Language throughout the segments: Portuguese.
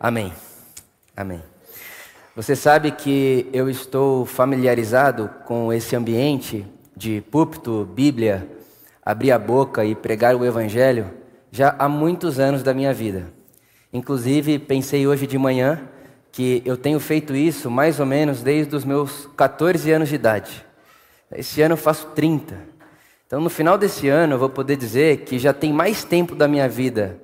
Amém. Amém. Você sabe que eu estou familiarizado com esse ambiente de púlpito, Bíblia, abrir a boca e pregar o Evangelho já há muitos anos da minha vida. Inclusive, pensei hoje de manhã que eu tenho feito isso mais ou menos desde os meus 14 anos de idade. Esse ano eu faço 30. Então, no final desse ano, eu vou poder dizer que já tem mais tempo da minha vida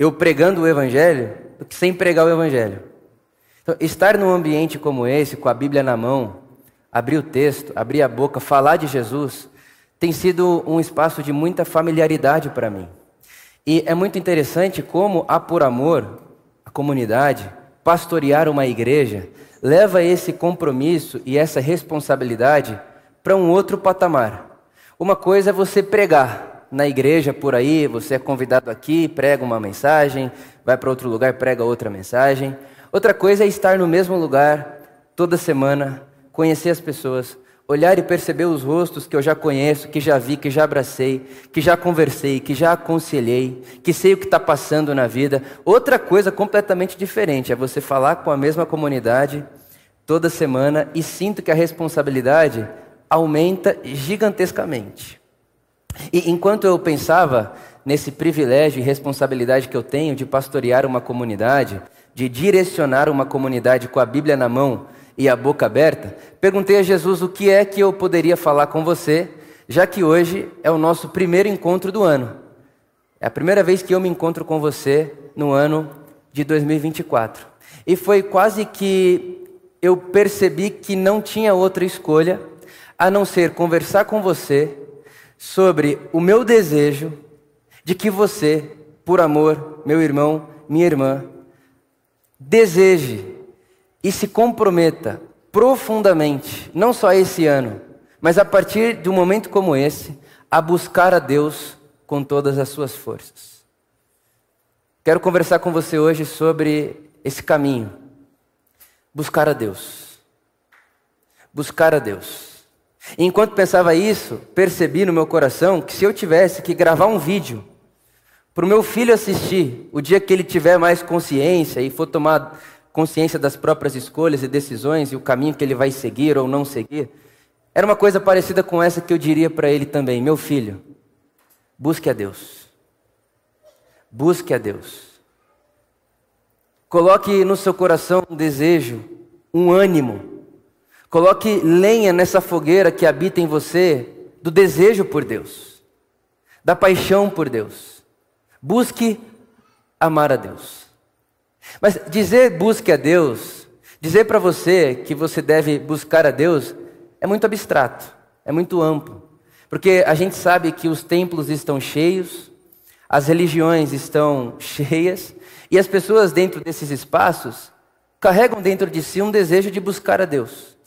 eu pregando o Evangelho do que sem pregar o Evangelho. Então, estar num ambiente como esse, com a Bíblia na mão, abrir o texto, abrir a boca, falar de Jesus, tem sido um espaço de muita familiaridade para mim. E é muito interessante como a Por Amor, a comunidade, pastorear uma igreja, leva esse compromisso e essa responsabilidade para um outro patamar. Uma coisa é você pregar, na igreja por aí, você é convidado aqui, prega uma mensagem, vai para outro lugar, prega outra mensagem. Outra coisa é estar no mesmo lugar toda semana, conhecer as pessoas, olhar e perceber os rostos que eu já conheço, que já vi, que já abracei, que já conversei, que já aconselhei, que sei o que está passando na vida. Outra coisa completamente diferente é você falar com a mesma comunidade toda semana e sinto que a responsabilidade aumenta gigantescamente. E enquanto eu pensava nesse privilégio e responsabilidade que eu tenho de pastorear uma comunidade, de direcionar uma comunidade com a Bíblia na mão e a boca aberta, perguntei a Jesus o que é que eu poderia falar com você, já que hoje é o nosso primeiro encontro do ano. É a primeira vez que eu me encontro com você no ano de 2024. E foi quase que eu percebi que não tinha outra escolha a não ser conversar com você sobre o meu desejo de que você, por amor, meu irmão, minha irmã, deseje e se comprometa profundamente, não só esse ano, mas a partir de um momento como esse, a buscar a Deus com todas as suas forças. Quero conversar com você hoje sobre esse caminho. Buscar a Deus. Buscar a Deus. E enquanto pensava isso, percebi no meu coração que se eu tivesse que gravar um vídeo para o meu filho assistir o dia que ele tiver mais consciência e for tomar consciência das próprias escolhas e decisões e o caminho que ele vai seguir ou não seguir, era uma coisa parecida com essa que eu diria para ele também: meu filho, busque a Deus. Busque a Deus. Coloque no seu coração um desejo, um ânimo Coloque lenha nessa fogueira que habita em você do desejo por Deus, da paixão por Deus. Busque amar a Deus. Mas dizer busque a Deus, dizer para você que você deve buscar a Deus, é muito abstrato, é muito amplo. Porque a gente sabe que os templos estão cheios, as religiões estão cheias, e as pessoas dentro desses espaços carregam dentro de si um desejo de buscar a Deus.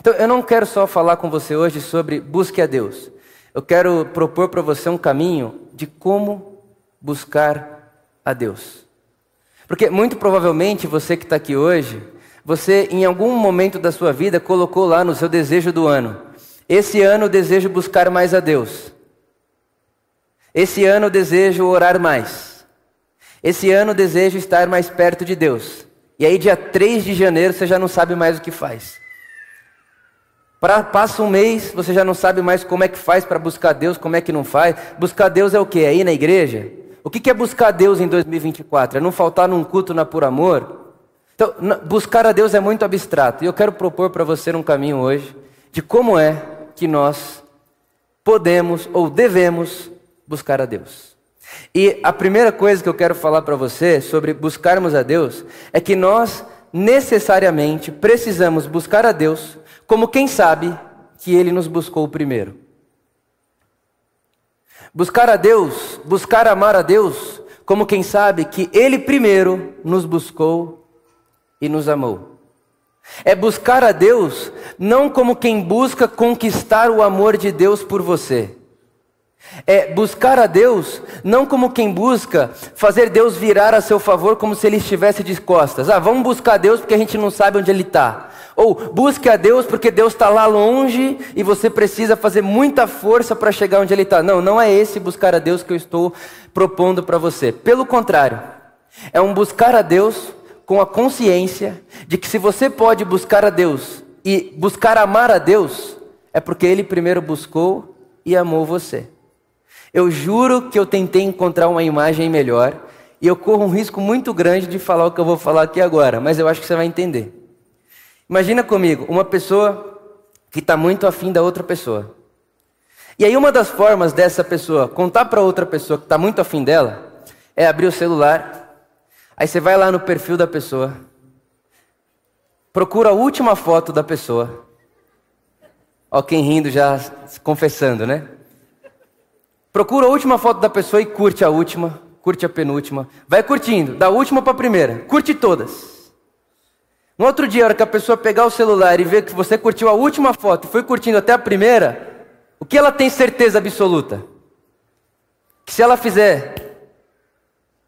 Então, eu não quero só falar com você hoje sobre busque a Deus. Eu quero propor para você um caminho de como buscar a Deus. Porque muito provavelmente você que está aqui hoje, você em algum momento da sua vida colocou lá no seu desejo do ano: esse ano eu desejo buscar mais a Deus. Esse ano eu desejo orar mais. Esse ano eu desejo estar mais perto de Deus. E aí, dia 3 de janeiro, você já não sabe mais o que faz. Pra, passa um mês, você já não sabe mais como é que faz para buscar Deus, como é que não faz. Buscar Deus é o quê? É ir na igreja? O que é buscar Deus em 2024? É não faltar num culto na por amor? Então, buscar a Deus é muito abstrato. E eu quero propor para você um caminho hoje de como é que nós podemos ou devemos buscar a Deus. E a primeira coisa que eu quero falar para você sobre buscarmos a Deus é que nós necessariamente precisamos buscar a Deus como quem sabe que ele nos buscou primeiro. Buscar a Deus, buscar amar a Deus, como quem sabe que ele primeiro nos buscou e nos amou. É buscar a Deus não como quem busca conquistar o amor de Deus por você. É buscar a Deus não como quem busca fazer Deus virar a seu favor como se ele estivesse de costas. Ah, vamos buscar Deus porque a gente não sabe onde ele está. Ou busque a Deus porque Deus está lá longe e você precisa fazer muita força para chegar onde Ele está. Não, não é esse buscar a Deus que eu estou propondo para você. Pelo contrário, É um buscar a Deus com a consciência de que se você pode buscar a Deus e buscar amar a Deus, é porque Ele primeiro buscou e amou você. Eu juro que eu tentei encontrar uma imagem melhor e eu corro um risco muito grande de falar o que eu vou falar aqui agora, mas eu acho que você vai entender. Imagina comigo, uma pessoa que está muito afim da outra pessoa. E aí uma das formas dessa pessoa contar para outra pessoa que está muito afim dela é abrir o celular, aí você vai lá no perfil da pessoa, procura a última foto da pessoa. Ó, quem rindo já confessando, né? Procura a última foto da pessoa e curte a última, curte a penúltima. Vai curtindo, da última para a primeira. Curte todas. No outro dia, a hora que a pessoa pegar o celular e ver que você curtiu a última foto e foi curtindo até a primeira, o que ela tem certeza absoluta? Que se ela fizer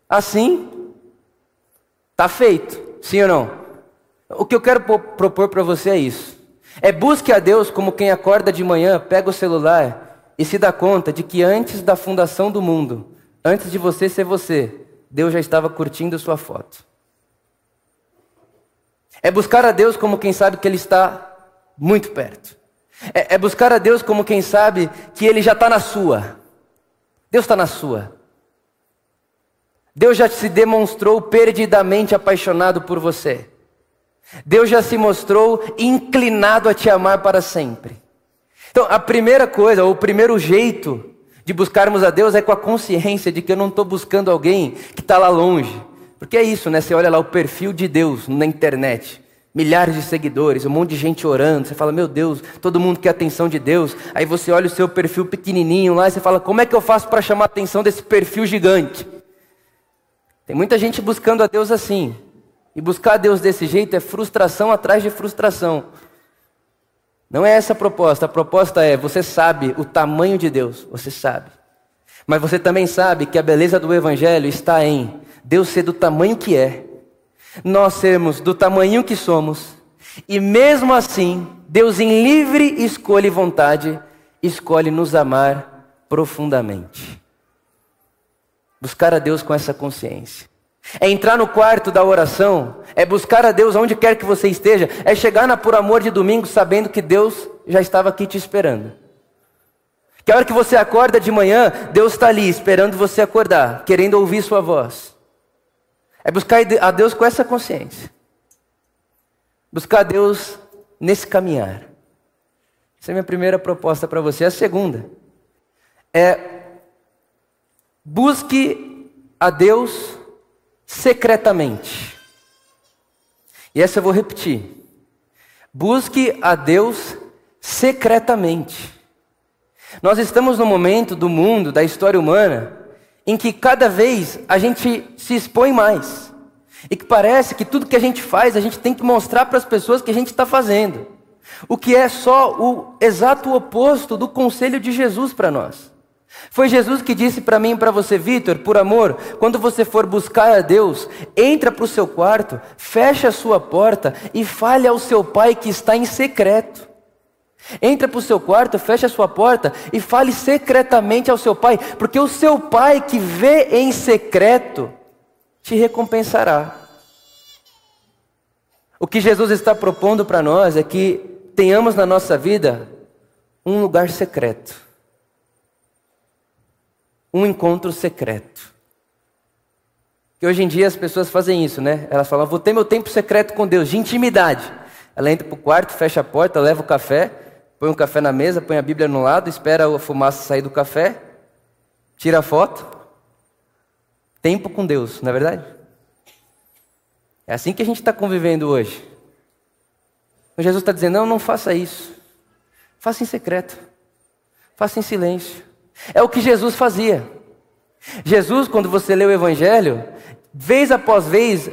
assim, tá feito. Sim ou não? O que eu quero propor para você é isso. É busque a Deus como quem acorda de manhã, pega o celular e se dá conta de que antes da fundação do mundo, antes de você ser você, Deus já estava curtindo sua foto. É buscar a Deus como quem sabe que Ele está muito perto. É, é buscar a Deus como quem sabe que Ele já está na sua. Deus está na sua. Deus já se demonstrou perdidamente apaixonado por você. Deus já se mostrou inclinado a te amar para sempre. Então, a primeira coisa, o primeiro jeito de buscarmos a Deus é com a consciência de que eu não estou buscando alguém que está lá longe. Porque é isso, né? Você olha lá o perfil de Deus na internet milhares de seguidores, um monte de gente orando. Você fala, meu Deus, todo mundo quer a atenção de Deus. Aí você olha o seu perfil pequenininho lá e você fala, como é que eu faço para chamar a atenção desse perfil gigante? Tem muita gente buscando a Deus assim. E buscar a Deus desse jeito é frustração atrás de frustração. Não é essa a proposta. A proposta é: você sabe o tamanho de Deus, você sabe. Mas você também sabe que a beleza do Evangelho está em Deus ser do tamanho que é nós sermos do tamanho que somos, e mesmo assim, Deus, em livre escolha e vontade, escolhe nos amar profundamente. Buscar a Deus com essa consciência. É entrar no quarto da oração, é buscar a Deus onde quer que você esteja, é chegar na por amor de domingo sabendo que Deus já estava aqui te esperando. Que a hora que você acorda de manhã, Deus está ali esperando você acordar, querendo ouvir sua voz. É buscar a Deus com essa consciência. Buscar a Deus nesse caminhar. Essa é a minha primeira proposta para você. A segunda é busque a Deus secretamente. E essa eu vou repetir. Busque a Deus secretamente. Nós estamos no momento do mundo, da história humana, em que cada vez a gente se expõe mais. E que parece que tudo que a gente faz, a gente tem que mostrar para as pessoas que a gente está fazendo. O que é só o exato oposto do conselho de Jesus para nós. Foi Jesus que disse para mim e para você, Vitor, por amor, quando você for buscar a Deus, entra para o seu quarto, fecha a sua porta e fale ao seu pai que está em secreto. Entra para o seu quarto, feche a sua porta e fale secretamente ao seu pai, porque o seu pai que vê em secreto te recompensará. O que Jesus está propondo para nós é que tenhamos na nossa vida um lugar secreto, um encontro secreto. Que hoje em dia as pessoas fazem isso, né? Elas falam, vou ter meu tempo secreto com Deus, de intimidade. Ela entra para o quarto, fecha a porta, leva o café põe um café na mesa, põe a Bíblia no lado, espera a fumaça sair do café, tira a foto. Tempo com Deus, não é verdade? É assim que a gente está convivendo hoje. Então Jesus está dizendo: não, não faça isso. Faça em secreto. Faça em silêncio. É o que Jesus fazia. Jesus, quando você lê o Evangelho, vez após vez,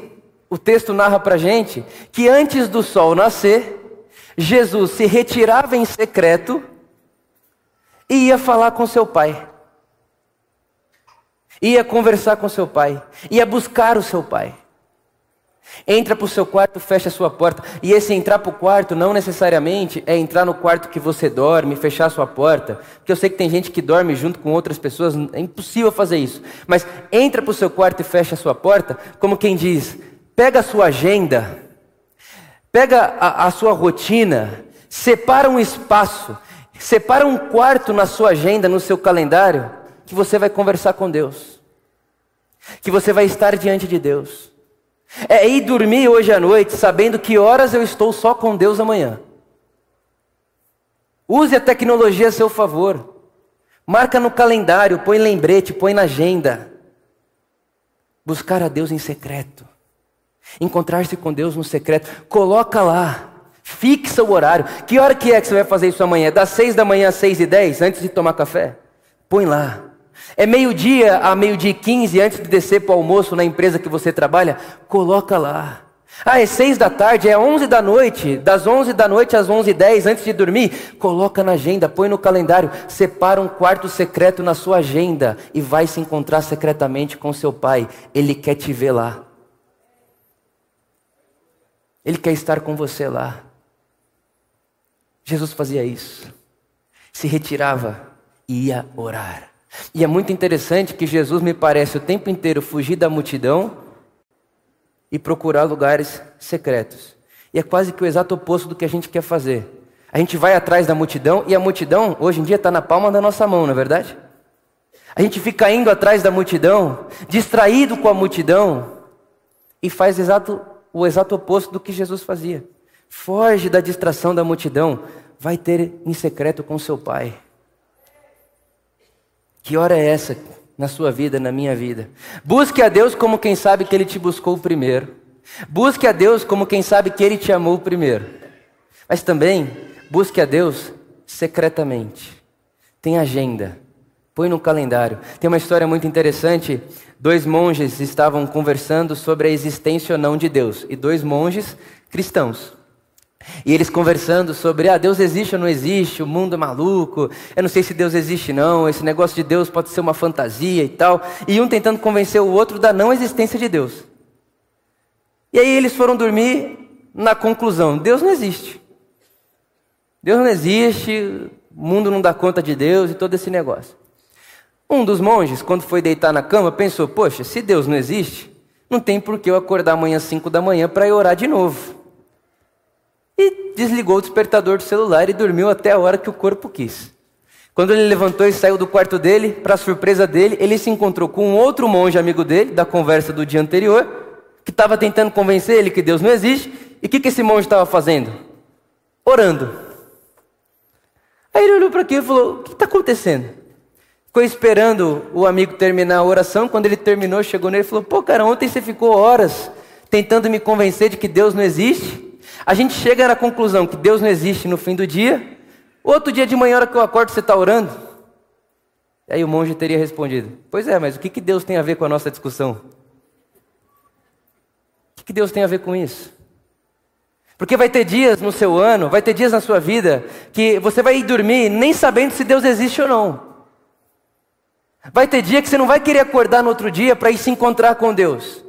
o texto narra para gente que antes do sol nascer, Jesus se retirava em secreto e ia falar com seu pai. Ia conversar com seu pai, ia buscar o seu pai. Entra para o seu quarto, fecha a sua porta. E esse entrar para o quarto não necessariamente é entrar no quarto que você dorme, fechar a sua porta. Porque eu sei que tem gente que dorme junto com outras pessoas, é impossível fazer isso. Mas entra para o seu quarto e fecha a sua porta, como quem diz: pega a sua agenda, pega a, a sua rotina, separa um espaço, separa um quarto na sua agenda, no seu calendário, que você vai conversar com Deus. Que você vai estar diante de Deus. É ir dormir hoje à noite sabendo que horas eu estou só com Deus amanhã. Use a tecnologia a seu favor. Marca no calendário, põe lembrete, põe na agenda. Buscar a Deus em secreto. Encontrar-se com Deus no secreto. Coloca lá. Fixa o horário. Que hora que é que você vai fazer isso amanhã? Das seis da manhã às seis e dez, antes de tomar café? Põe lá. É meio-dia a meio-dia e quinze, antes de descer para o almoço na empresa que você trabalha? Coloca lá. Ah, é seis da tarde, é onze da noite, das onze da noite às onze e dez, antes de dormir? Coloca na agenda, põe no calendário, separa um quarto secreto na sua agenda e vai se encontrar secretamente com seu pai. Ele quer te ver lá. Ele quer estar com você lá. Jesus fazia isso. Se retirava e ia orar. E é muito interessante que Jesus me parece o tempo inteiro fugir da multidão e procurar lugares secretos. E é quase que o exato oposto do que a gente quer fazer. A gente vai atrás da multidão e a multidão hoje em dia está na palma da nossa mão, não é verdade? A gente fica indo atrás da multidão, distraído com a multidão e faz exato, o exato oposto do que Jesus fazia. Foge da distração da multidão, vai ter em secreto com seu pai. Que hora é essa na sua vida, na minha vida? Busque a Deus como quem sabe que Ele te buscou primeiro. Busque a Deus como quem sabe que Ele te amou primeiro. Mas também busque a Deus secretamente. Tem agenda. Põe no calendário. Tem uma história muito interessante. Dois monges estavam conversando sobre a existência ou não de Deus. E dois monges cristãos. E eles conversando sobre, ah, Deus existe ou não existe, o mundo é maluco, eu não sei se Deus existe não, esse negócio de Deus pode ser uma fantasia e tal. E um tentando convencer o outro da não existência de Deus. E aí eles foram dormir na conclusão, Deus não existe. Deus não existe, o mundo não dá conta de Deus e todo esse negócio. Um dos monges, quando foi deitar na cama, pensou, poxa, se Deus não existe, não tem por que eu acordar amanhã às 5 da manhã para ir orar de novo e desligou o despertador do celular e dormiu até a hora que o corpo quis. Quando ele levantou e saiu do quarto dele, para surpresa dele, ele se encontrou com um outro monge amigo dele, da conversa do dia anterior, que estava tentando convencer ele que Deus não existe. E o que, que esse monge estava fazendo? Orando. Aí ele olhou para aquilo e falou: O que está acontecendo? Ficou esperando o amigo terminar a oração. Quando ele terminou, chegou nele e falou: Pô, cara, ontem você ficou horas tentando me convencer de que Deus não existe. A gente chega na conclusão que Deus não existe no fim do dia. Outro dia de manhã, hora que eu acordo, você está orando? Aí o monge teria respondido: Pois é, mas o que, que Deus tem a ver com a nossa discussão? O que, que Deus tem a ver com isso? Porque vai ter dias no seu ano, vai ter dias na sua vida, que você vai ir dormir nem sabendo se Deus existe ou não. Vai ter dia que você não vai querer acordar no outro dia para ir se encontrar com Deus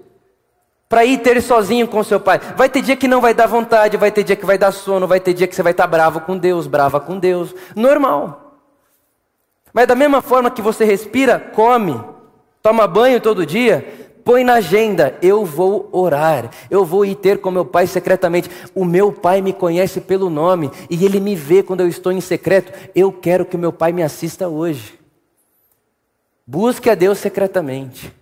para ir ter sozinho com seu pai. Vai ter dia que não vai dar vontade, vai ter dia que vai dar sono, vai ter dia que você vai estar bravo com Deus, brava com Deus. Normal. Mas da mesma forma que você respira, come, toma banho todo dia, põe na agenda: eu vou orar, eu vou ir ter com meu pai secretamente. O meu pai me conhece pelo nome e ele me vê quando eu estou em secreto. Eu quero que meu pai me assista hoje. Busque a Deus secretamente.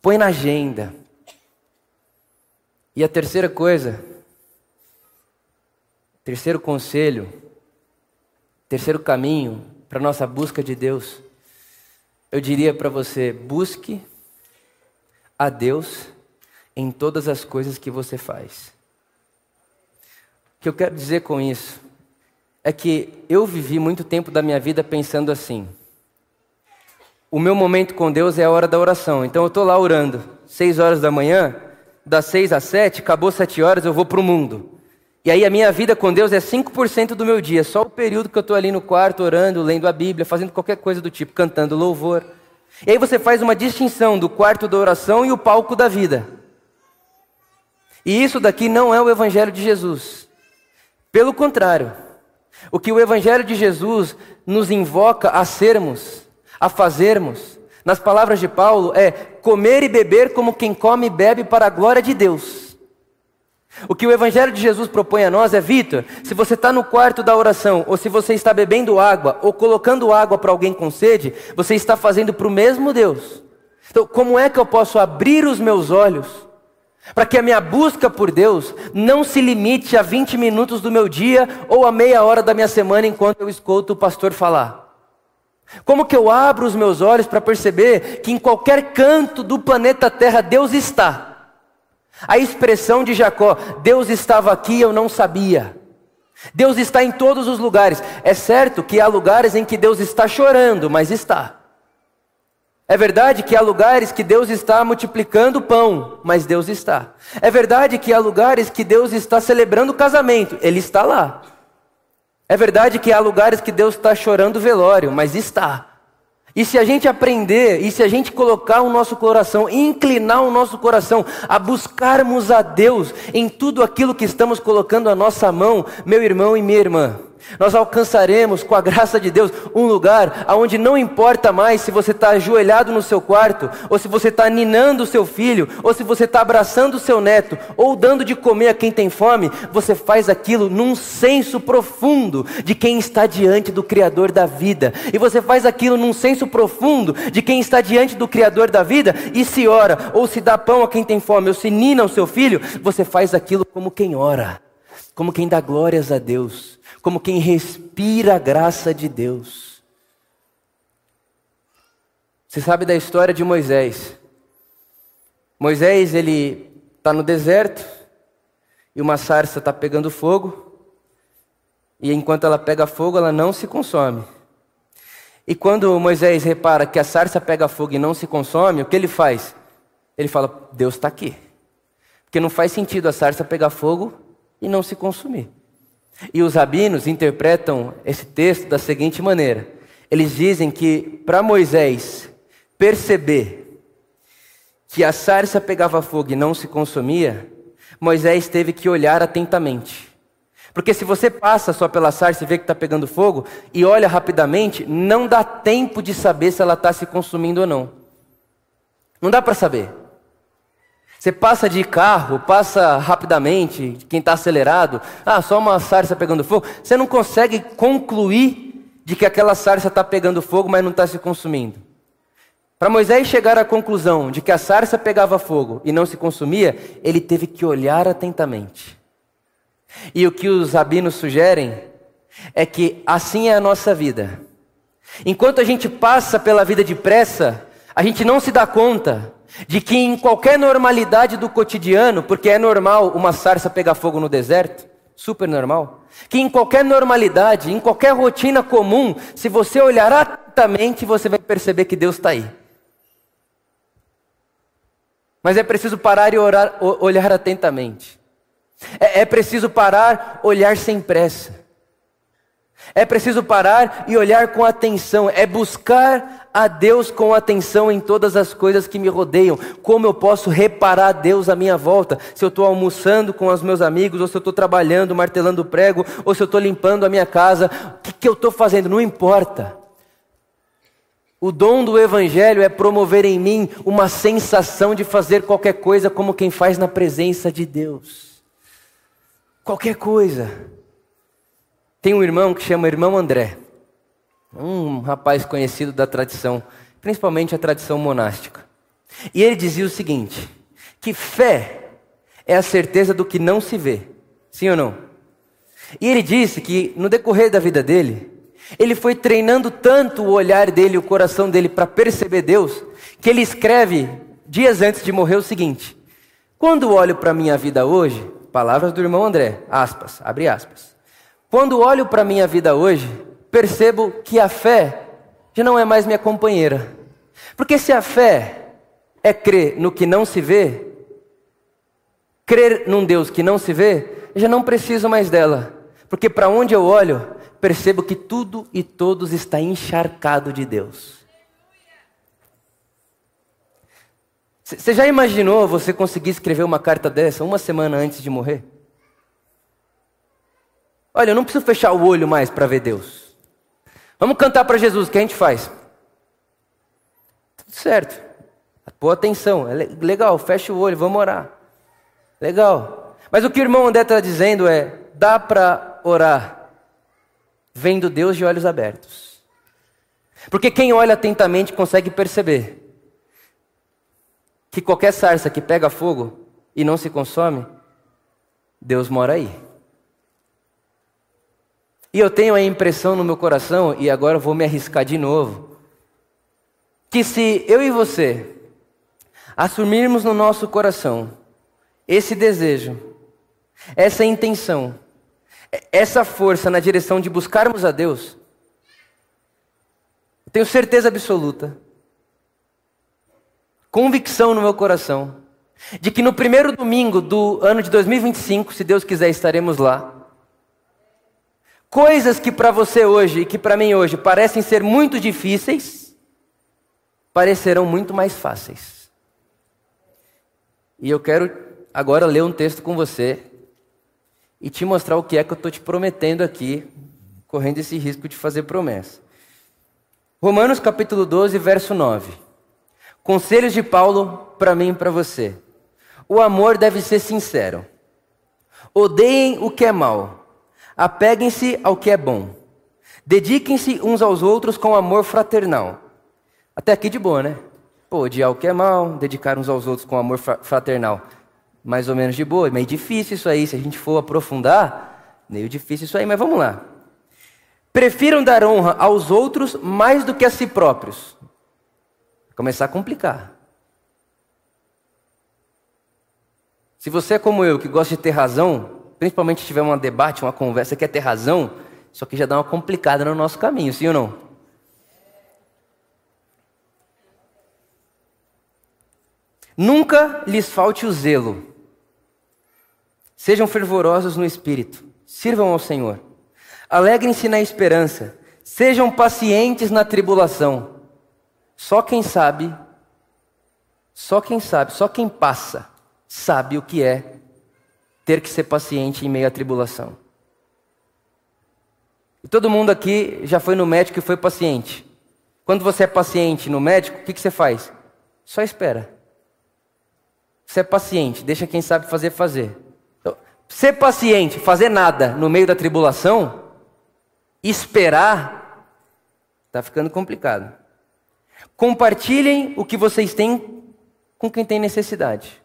Põe na agenda. E a terceira coisa, terceiro conselho, terceiro caminho para nossa busca de Deus, eu diria para você: busque a Deus em todas as coisas que você faz. O que eu quero dizer com isso é que eu vivi muito tempo da minha vida pensando assim: o meu momento com Deus é a hora da oração. Então eu estou lá orando, seis horas da manhã, das seis às sete, acabou sete horas, eu vou para o mundo. E aí a minha vida com Deus é 5% do meu dia, só o período que eu estou ali no quarto orando, lendo a Bíblia, fazendo qualquer coisa do tipo, cantando louvor. E aí você faz uma distinção do quarto da oração e o palco da vida. E isso daqui não é o Evangelho de Jesus. Pelo contrário, o que o Evangelho de Jesus nos invoca a sermos, a fazermos, nas palavras de Paulo, é comer e beber como quem come e bebe para a glória de Deus. O que o Evangelho de Jesus propõe a nós é, Vitor, se você está no quarto da oração, ou se você está bebendo água, ou colocando água para alguém com sede, você está fazendo para o mesmo Deus. Então, como é que eu posso abrir os meus olhos para que a minha busca por Deus não se limite a 20 minutos do meu dia ou a meia hora da minha semana enquanto eu escuto o pastor falar? Como que eu abro os meus olhos para perceber que em qualquer canto do planeta Terra Deus está? A expressão de Jacó, Deus estava aqui, eu não sabia. Deus está em todos os lugares. É certo que há lugares em que Deus está chorando, mas está. É verdade que há lugares que Deus está multiplicando pão, mas Deus está. É verdade que há lugares que Deus está celebrando casamento, Ele está lá. É verdade que há lugares que Deus está chorando velório, mas está. E se a gente aprender, e se a gente colocar o nosso coração, inclinar o nosso coração a buscarmos a Deus em tudo aquilo que estamos colocando a nossa mão, meu irmão e minha irmã, nós alcançaremos, com a graça de Deus, um lugar onde não importa mais se você está ajoelhado no seu quarto, ou se você está ninando o seu filho, ou se você está abraçando o seu neto, ou dando de comer a quem tem fome, você faz aquilo num senso profundo de quem está diante do Criador da vida, e você faz aquilo num senso profundo de quem está diante do Criador da vida, e se ora, ou se dá pão a quem tem fome, ou se nina o seu filho, você faz aquilo como quem ora, como quem dá glórias a Deus como quem respira a graça de Deus. Você sabe da história de Moisés. Moisés, ele está no deserto e uma sarça está pegando fogo. E enquanto ela pega fogo, ela não se consome. E quando Moisés repara que a sarça pega fogo e não se consome, o que ele faz? Ele fala: Deus está aqui. Porque não faz sentido a sarça pegar fogo e não se consumir. E os rabinos interpretam esse texto da seguinte maneira: eles dizem que para Moisés perceber que a sarça pegava fogo e não se consumia, Moisés teve que olhar atentamente. Porque se você passa só pela sarça e vê que está pegando fogo e olha rapidamente, não dá tempo de saber se ela está se consumindo ou não. Não dá para saber. Você passa de carro, passa rapidamente, quem está acelerado, ah, só uma sarça pegando fogo. Você não consegue concluir de que aquela sarça está pegando fogo, mas não está se consumindo. Para Moisés chegar à conclusão de que a sarça pegava fogo e não se consumia, ele teve que olhar atentamente. E o que os rabinos sugerem é que assim é a nossa vida. Enquanto a gente passa pela vida depressa, a gente não se dá conta de que em qualquer normalidade do cotidiano, porque é normal uma sarça pegar fogo no deserto, super normal, que em qualquer normalidade, em qualquer rotina comum, se você olhar atentamente, você vai perceber que Deus está aí. Mas é preciso parar e orar, olhar atentamente. É, é preciso parar, olhar sem pressa. É preciso parar e olhar com atenção, é buscar a Deus com atenção em todas as coisas que me rodeiam. Como eu posso reparar Deus à minha volta? Se eu estou almoçando com os meus amigos, ou se eu estou trabalhando, martelando prego, ou se eu estou limpando a minha casa, o que, que eu estou fazendo? Não importa. O dom do Evangelho é promover em mim uma sensação de fazer qualquer coisa como quem faz na presença de Deus. Qualquer coisa. Tem um irmão que chama Irmão André, um rapaz conhecido da tradição, principalmente a tradição monástica. E ele dizia o seguinte: que fé é a certeza do que não se vê. Sim ou não? E ele disse que no decorrer da vida dele, ele foi treinando tanto o olhar dele, o coração dele para perceber Deus, que ele escreve dias antes de morrer o seguinte: Quando olho para minha vida hoje, palavras do irmão André, aspas, abre aspas. Quando olho para minha vida hoje, percebo que a fé já não é mais minha companheira. Porque se a fé é crer no que não se vê, crer num Deus que não se vê, já não preciso mais dela. Porque para onde eu olho, percebo que tudo e todos está encharcado de Deus. Você já imaginou você conseguir escrever uma carta dessa uma semana antes de morrer? Olha, eu não preciso fechar o olho mais para ver Deus. Vamos cantar para Jesus, o que a gente faz? Tudo certo. Boa atenção, é legal, fecha o olho, vamos orar. Legal. Mas o que o irmão André está dizendo é: dá para orar vendo Deus de olhos abertos. Porque quem olha atentamente consegue perceber que qualquer sarça que pega fogo e não se consome, Deus mora aí. E eu tenho a impressão no meu coração, e agora eu vou me arriscar de novo, que se eu e você assumirmos no nosso coração esse desejo, essa intenção, essa força na direção de buscarmos a Deus, tenho certeza absoluta, convicção no meu coração, de que no primeiro domingo do ano de 2025, se Deus quiser, estaremos lá. Coisas que para você hoje e que para mim hoje parecem ser muito difíceis, parecerão muito mais fáceis. E eu quero agora ler um texto com você e te mostrar o que é que eu estou te prometendo aqui, correndo esse risco de fazer promessa. Romanos capítulo 12, verso 9. Conselhos de Paulo para mim e para você. O amor deve ser sincero. Odeiem o que é mal. Apeguem-se ao que é bom. Dediquem-se uns aos outros com amor fraternal. Até aqui de boa, né? Pô, odiar o que é mal, dedicar uns aos outros com amor fraternal. Mais ou menos de boa, meio difícil isso aí. Se a gente for aprofundar, meio difícil isso aí, mas vamos lá. Prefiram dar honra aos outros mais do que a si próprios. Começar a complicar. Se você é como eu, que gosta de ter razão, principalmente se tiver um debate, uma conversa, quer ter razão, isso aqui já dá uma complicada no nosso caminho, sim ou não? Nunca lhes falte o zelo. Sejam fervorosos no espírito, sirvam ao Senhor. Alegrem-se na esperança, sejam pacientes na tribulação. Só quem sabe, só quem sabe, só quem passa, sabe o que é ter que ser paciente em meio à tribulação. E todo mundo aqui já foi no médico e foi paciente. Quando você é paciente no médico, o que, que você faz? Só espera. Você é paciente, deixa quem sabe fazer fazer. Então, ser paciente, fazer nada no meio da tribulação, esperar, está ficando complicado. Compartilhem o que vocês têm com quem tem necessidade.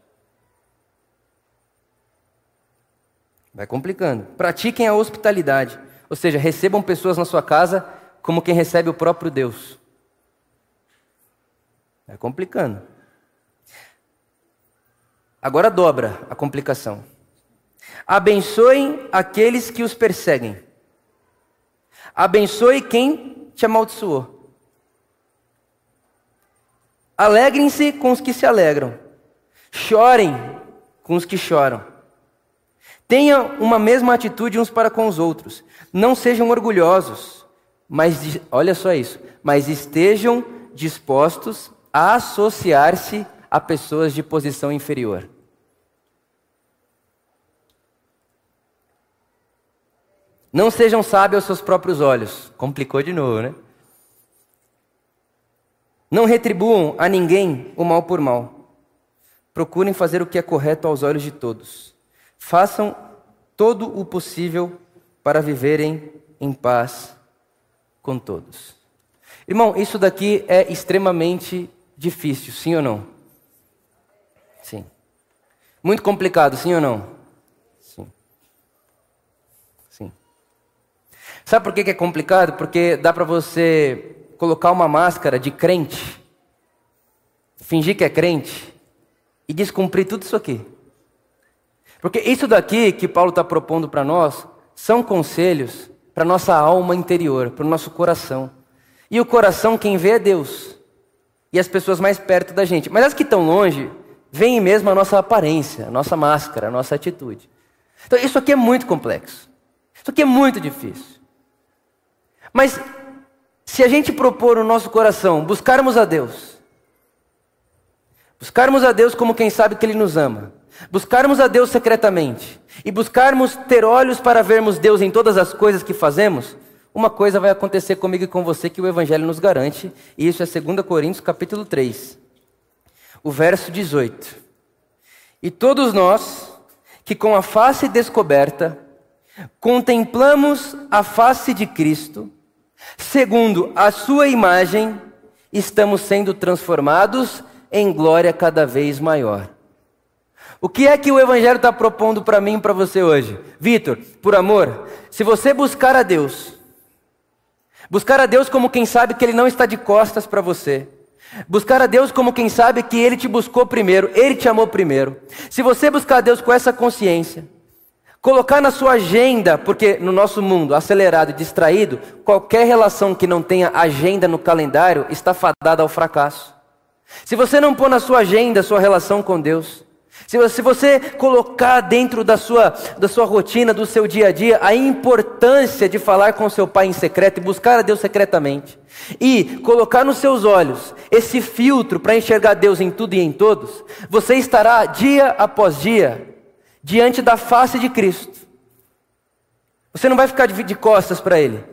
Vai complicando. Pratiquem a hospitalidade, ou seja, recebam pessoas na sua casa como quem recebe o próprio Deus. Vai complicando. Agora dobra a complicação. Abençoem aqueles que os perseguem. Abençoe quem te amaldiçoou. Alegrem-se com os que se alegram. Chorem com os que choram. Tenham uma mesma atitude uns para com os outros. Não sejam orgulhosos, mas olha só isso, mas estejam dispostos a associar-se a pessoas de posição inferior. Não sejam sábios aos seus próprios olhos. Complicou de novo, né? Não retribuam a ninguém o mal por mal. Procurem fazer o que é correto aos olhos de todos. Façam todo o possível para viverem em paz com todos. Irmão, isso daqui é extremamente difícil, sim ou não? Sim. Muito complicado, sim ou não? Sabe por que é complicado? Porque dá para você colocar uma máscara de crente, fingir que é crente e descumprir tudo isso aqui. Porque isso daqui que Paulo está propondo para nós são conselhos para nossa alma interior, para o nosso coração. E o coração, quem vê é Deus. E as pessoas mais perto da gente. Mas as que estão longe, veem mesmo a nossa aparência, a nossa máscara, a nossa atitude. Então isso aqui é muito complexo. Isso aqui é muito difícil. Mas se a gente propor no nosso coração buscarmos a Deus, Buscarmos a Deus como quem sabe que Ele nos ama. Buscarmos a Deus secretamente. E buscarmos ter olhos para vermos Deus em todas as coisas que fazemos. Uma coisa vai acontecer comigo e com você que o Evangelho nos garante. E isso é 2 Coríntios capítulo 3. O verso 18. E todos nós, que com a face descoberta, contemplamos a face de Cristo, segundo a sua imagem, estamos sendo transformados em glória cada vez maior. O que é que o Evangelho está propondo para mim e para você hoje? Vitor, por amor, se você buscar a Deus, buscar a Deus como quem sabe que Ele não está de costas para você, buscar a Deus como quem sabe que Ele te buscou primeiro, Ele te amou primeiro. Se você buscar a Deus com essa consciência, colocar na sua agenda, porque no nosso mundo acelerado e distraído, qualquer relação que não tenha agenda no calendário está fadada ao fracasso. Se você não pôr na sua agenda sua relação com Deus, se você colocar dentro da sua, da sua rotina, do seu dia a dia, a importância de falar com seu pai em secreto e buscar a Deus secretamente, e colocar nos seus olhos esse filtro para enxergar Deus em tudo e em todos, você estará dia após dia diante da face de Cristo. Você não vai ficar de costas para Ele.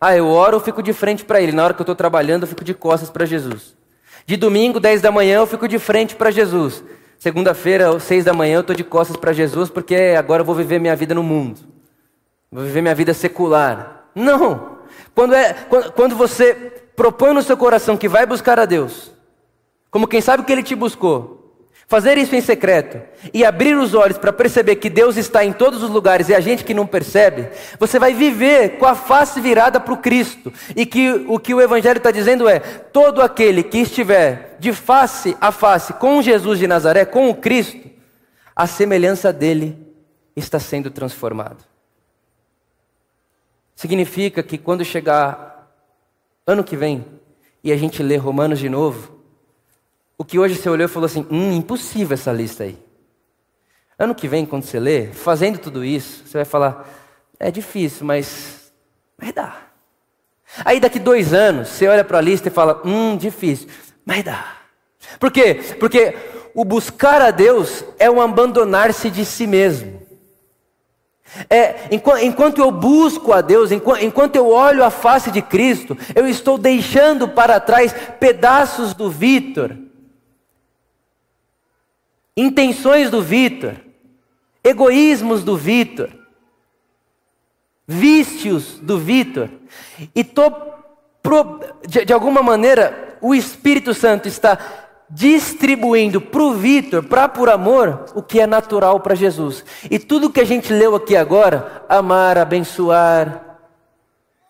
Ah, eu oro, eu fico de frente para Ele. Na hora que eu estou trabalhando, eu fico de costas para Jesus. De domingo, 10 da manhã, eu fico de frente para Jesus. Segunda-feira, seis da manhã, eu estou de costas para Jesus porque agora eu vou viver minha vida no mundo. Vou viver minha vida secular. Não! Quando, é, quando, quando você propõe no seu coração que vai buscar a Deus, como quem sabe que Ele te buscou, Fazer isso em secreto e abrir os olhos para perceber que Deus está em todos os lugares e a gente que não percebe, você vai viver com a face virada para o Cristo. E que o que o Evangelho está dizendo é: todo aquele que estiver de face a face com Jesus de Nazaré, com o Cristo, a semelhança dele está sendo transformado. Significa que quando chegar ano que vem e a gente ler Romanos de novo, o que hoje você olhou e falou assim: hum, impossível essa lista aí. Ano que vem, quando você lê, fazendo tudo isso, você vai falar: é difícil, mas vai dar. Aí daqui dois anos, você olha para a lista e fala: hum, difícil, mas dá. Por quê? Porque o buscar a Deus é o abandonar-se de si mesmo. É, enquanto eu busco a Deus, enquanto eu olho a face de Cristo, eu estou deixando para trás pedaços do Vitor, intenções do Vitor, egoísmos do Vitor, vícios do Vitor, e tô de, de alguma maneira o Espírito Santo está distribuindo para o Vitor, para por amor, o que é natural para Jesus. E tudo que a gente leu aqui agora, amar, abençoar,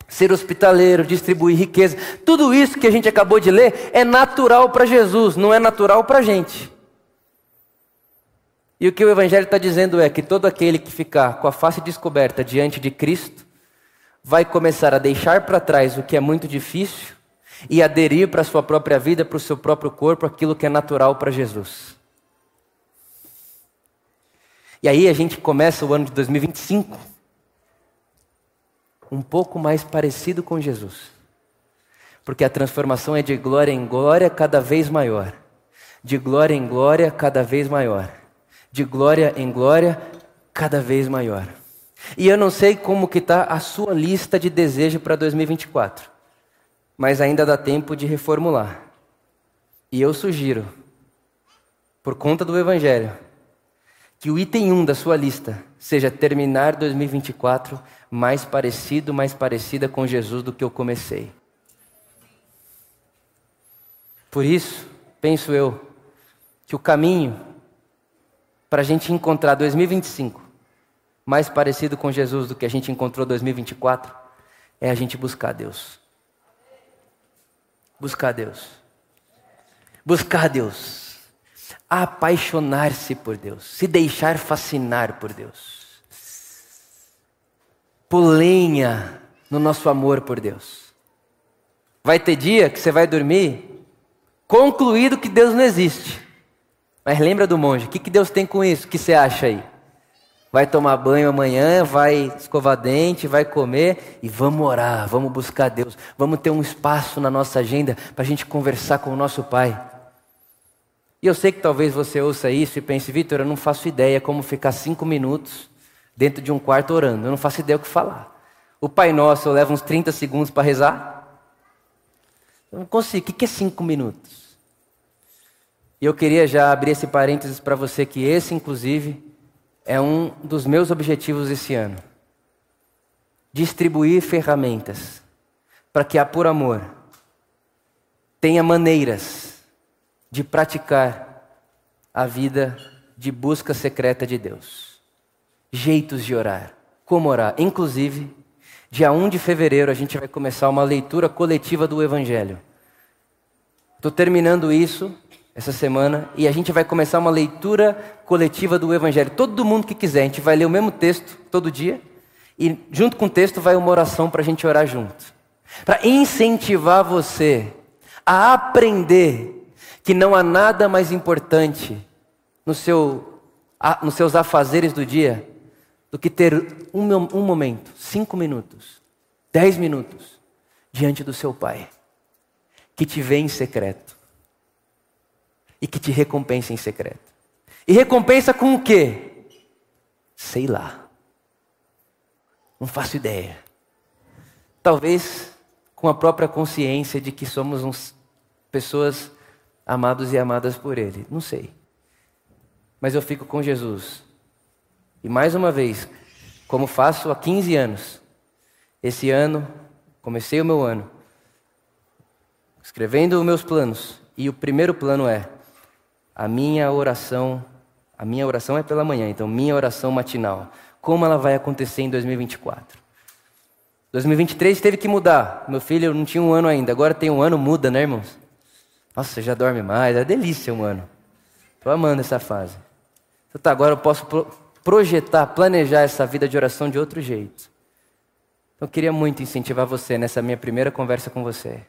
ser hospitaleiro, distribuir riqueza, tudo isso que a gente acabou de ler é natural para Jesus, não é natural para a gente. E o que o Evangelho está dizendo é que todo aquele que ficar com a face descoberta diante de Cristo vai começar a deixar para trás o que é muito difícil e aderir para a sua própria vida, para o seu próprio corpo, aquilo que é natural para Jesus. E aí a gente começa o ano de 2025 um pouco mais parecido com Jesus. Porque a transformação é de glória em glória cada vez maior. De glória em glória cada vez maior de glória em glória, cada vez maior. E eu não sei como que está a sua lista de desejo para 2024, mas ainda dá tempo de reformular. E eu sugiro, por conta do Evangelho, que o item 1 da sua lista seja terminar 2024 mais parecido, mais parecida com Jesus do que eu comecei. Por isso, penso eu, que o caminho para a gente encontrar 2025 mais parecido com Jesus do que a gente encontrou 2024 é a gente buscar Deus. Buscar Deus. Buscar Deus. Apaixonar-se por Deus. Se deixar fascinar por Deus. Pulenha no nosso amor por Deus. Vai ter dia que você vai dormir concluído que Deus não existe. Mas lembra do monge, o que, que Deus tem com isso? O que você acha aí? Vai tomar banho amanhã, vai escovar dente, vai comer e vamos orar, vamos buscar Deus, vamos ter um espaço na nossa agenda para a gente conversar com o nosso Pai. E eu sei que talvez você ouça isso e pense, Vitor, eu não faço ideia como ficar cinco minutos dentro de um quarto orando. Eu não faço ideia o que falar. O Pai Nosso, eu levo uns 30 segundos para rezar. Eu não consigo. O que é cinco minutos? E eu queria já abrir esse parênteses para você que esse, inclusive, é um dos meus objetivos esse ano. Distribuir ferramentas para que a Por Amor tenha maneiras de praticar a vida de busca secreta de Deus. Jeitos de orar, como orar. Inclusive, dia 1 de fevereiro a gente vai começar uma leitura coletiva do Evangelho. Estou terminando isso essa semana e a gente vai começar uma leitura coletiva do Evangelho. Todo mundo que quiser, a gente vai ler o mesmo texto todo dia e junto com o texto vai uma oração para a gente orar junto. Para incentivar você a aprender que não há nada mais importante no seu, nos seus afazeres do dia do que ter um, um momento, cinco minutos, dez minutos, diante do seu Pai, que te vê em secreto e que te recompensa em secreto. E recompensa com o quê? Sei lá. Não faço ideia. Talvez com a própria consciência de que somos uns, pessoas amados e amadas por Ele. Não sei. Mas eu fico com Jesus. E mais uma vez, como faço há 15 anos, esse ano, comecei o meu ano, escrevendo os meus planos. E o primeiro plano é a minha oração, a minha oração é pela manhã, então minha oração matinal. Como ela vai acontecer em 2024? 2023 teve que mudar. Meu filho não tinha um ano ainda, agora tem um ano, muda, né, irmãos? Nossa, já dorme mais, é delícia um ano. Estou amando essa fase. Então tá, agora eu posso projetar, planejar essa vida de oração de outro jeito. Então eu queria muito incentivar você nessa minha primeira conversa com você.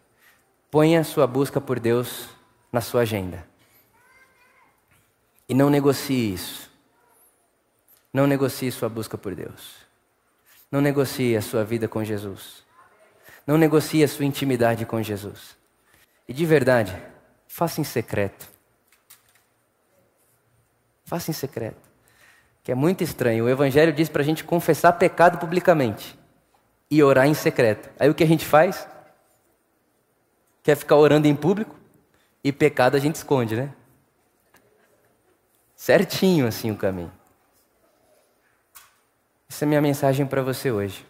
Ponha sua busca por Deus na sua agenda. E não negocie isso. Não negocie sua busca por Deus. Não negocie a sua vida com Jesus. Não negocie a sua intimidade com Jesus. E de verdade, faça em secreto. Faça em secreto. Que é muito estranho. O Evangelho diz para a gente confessar pecado publicamente e orar em secreto. Aí o que a gente faz? Quer ficar orando em público? E pecado a gente esconde, né? Certinho assim o caminho. Essa é a minha mensagem para você hoje.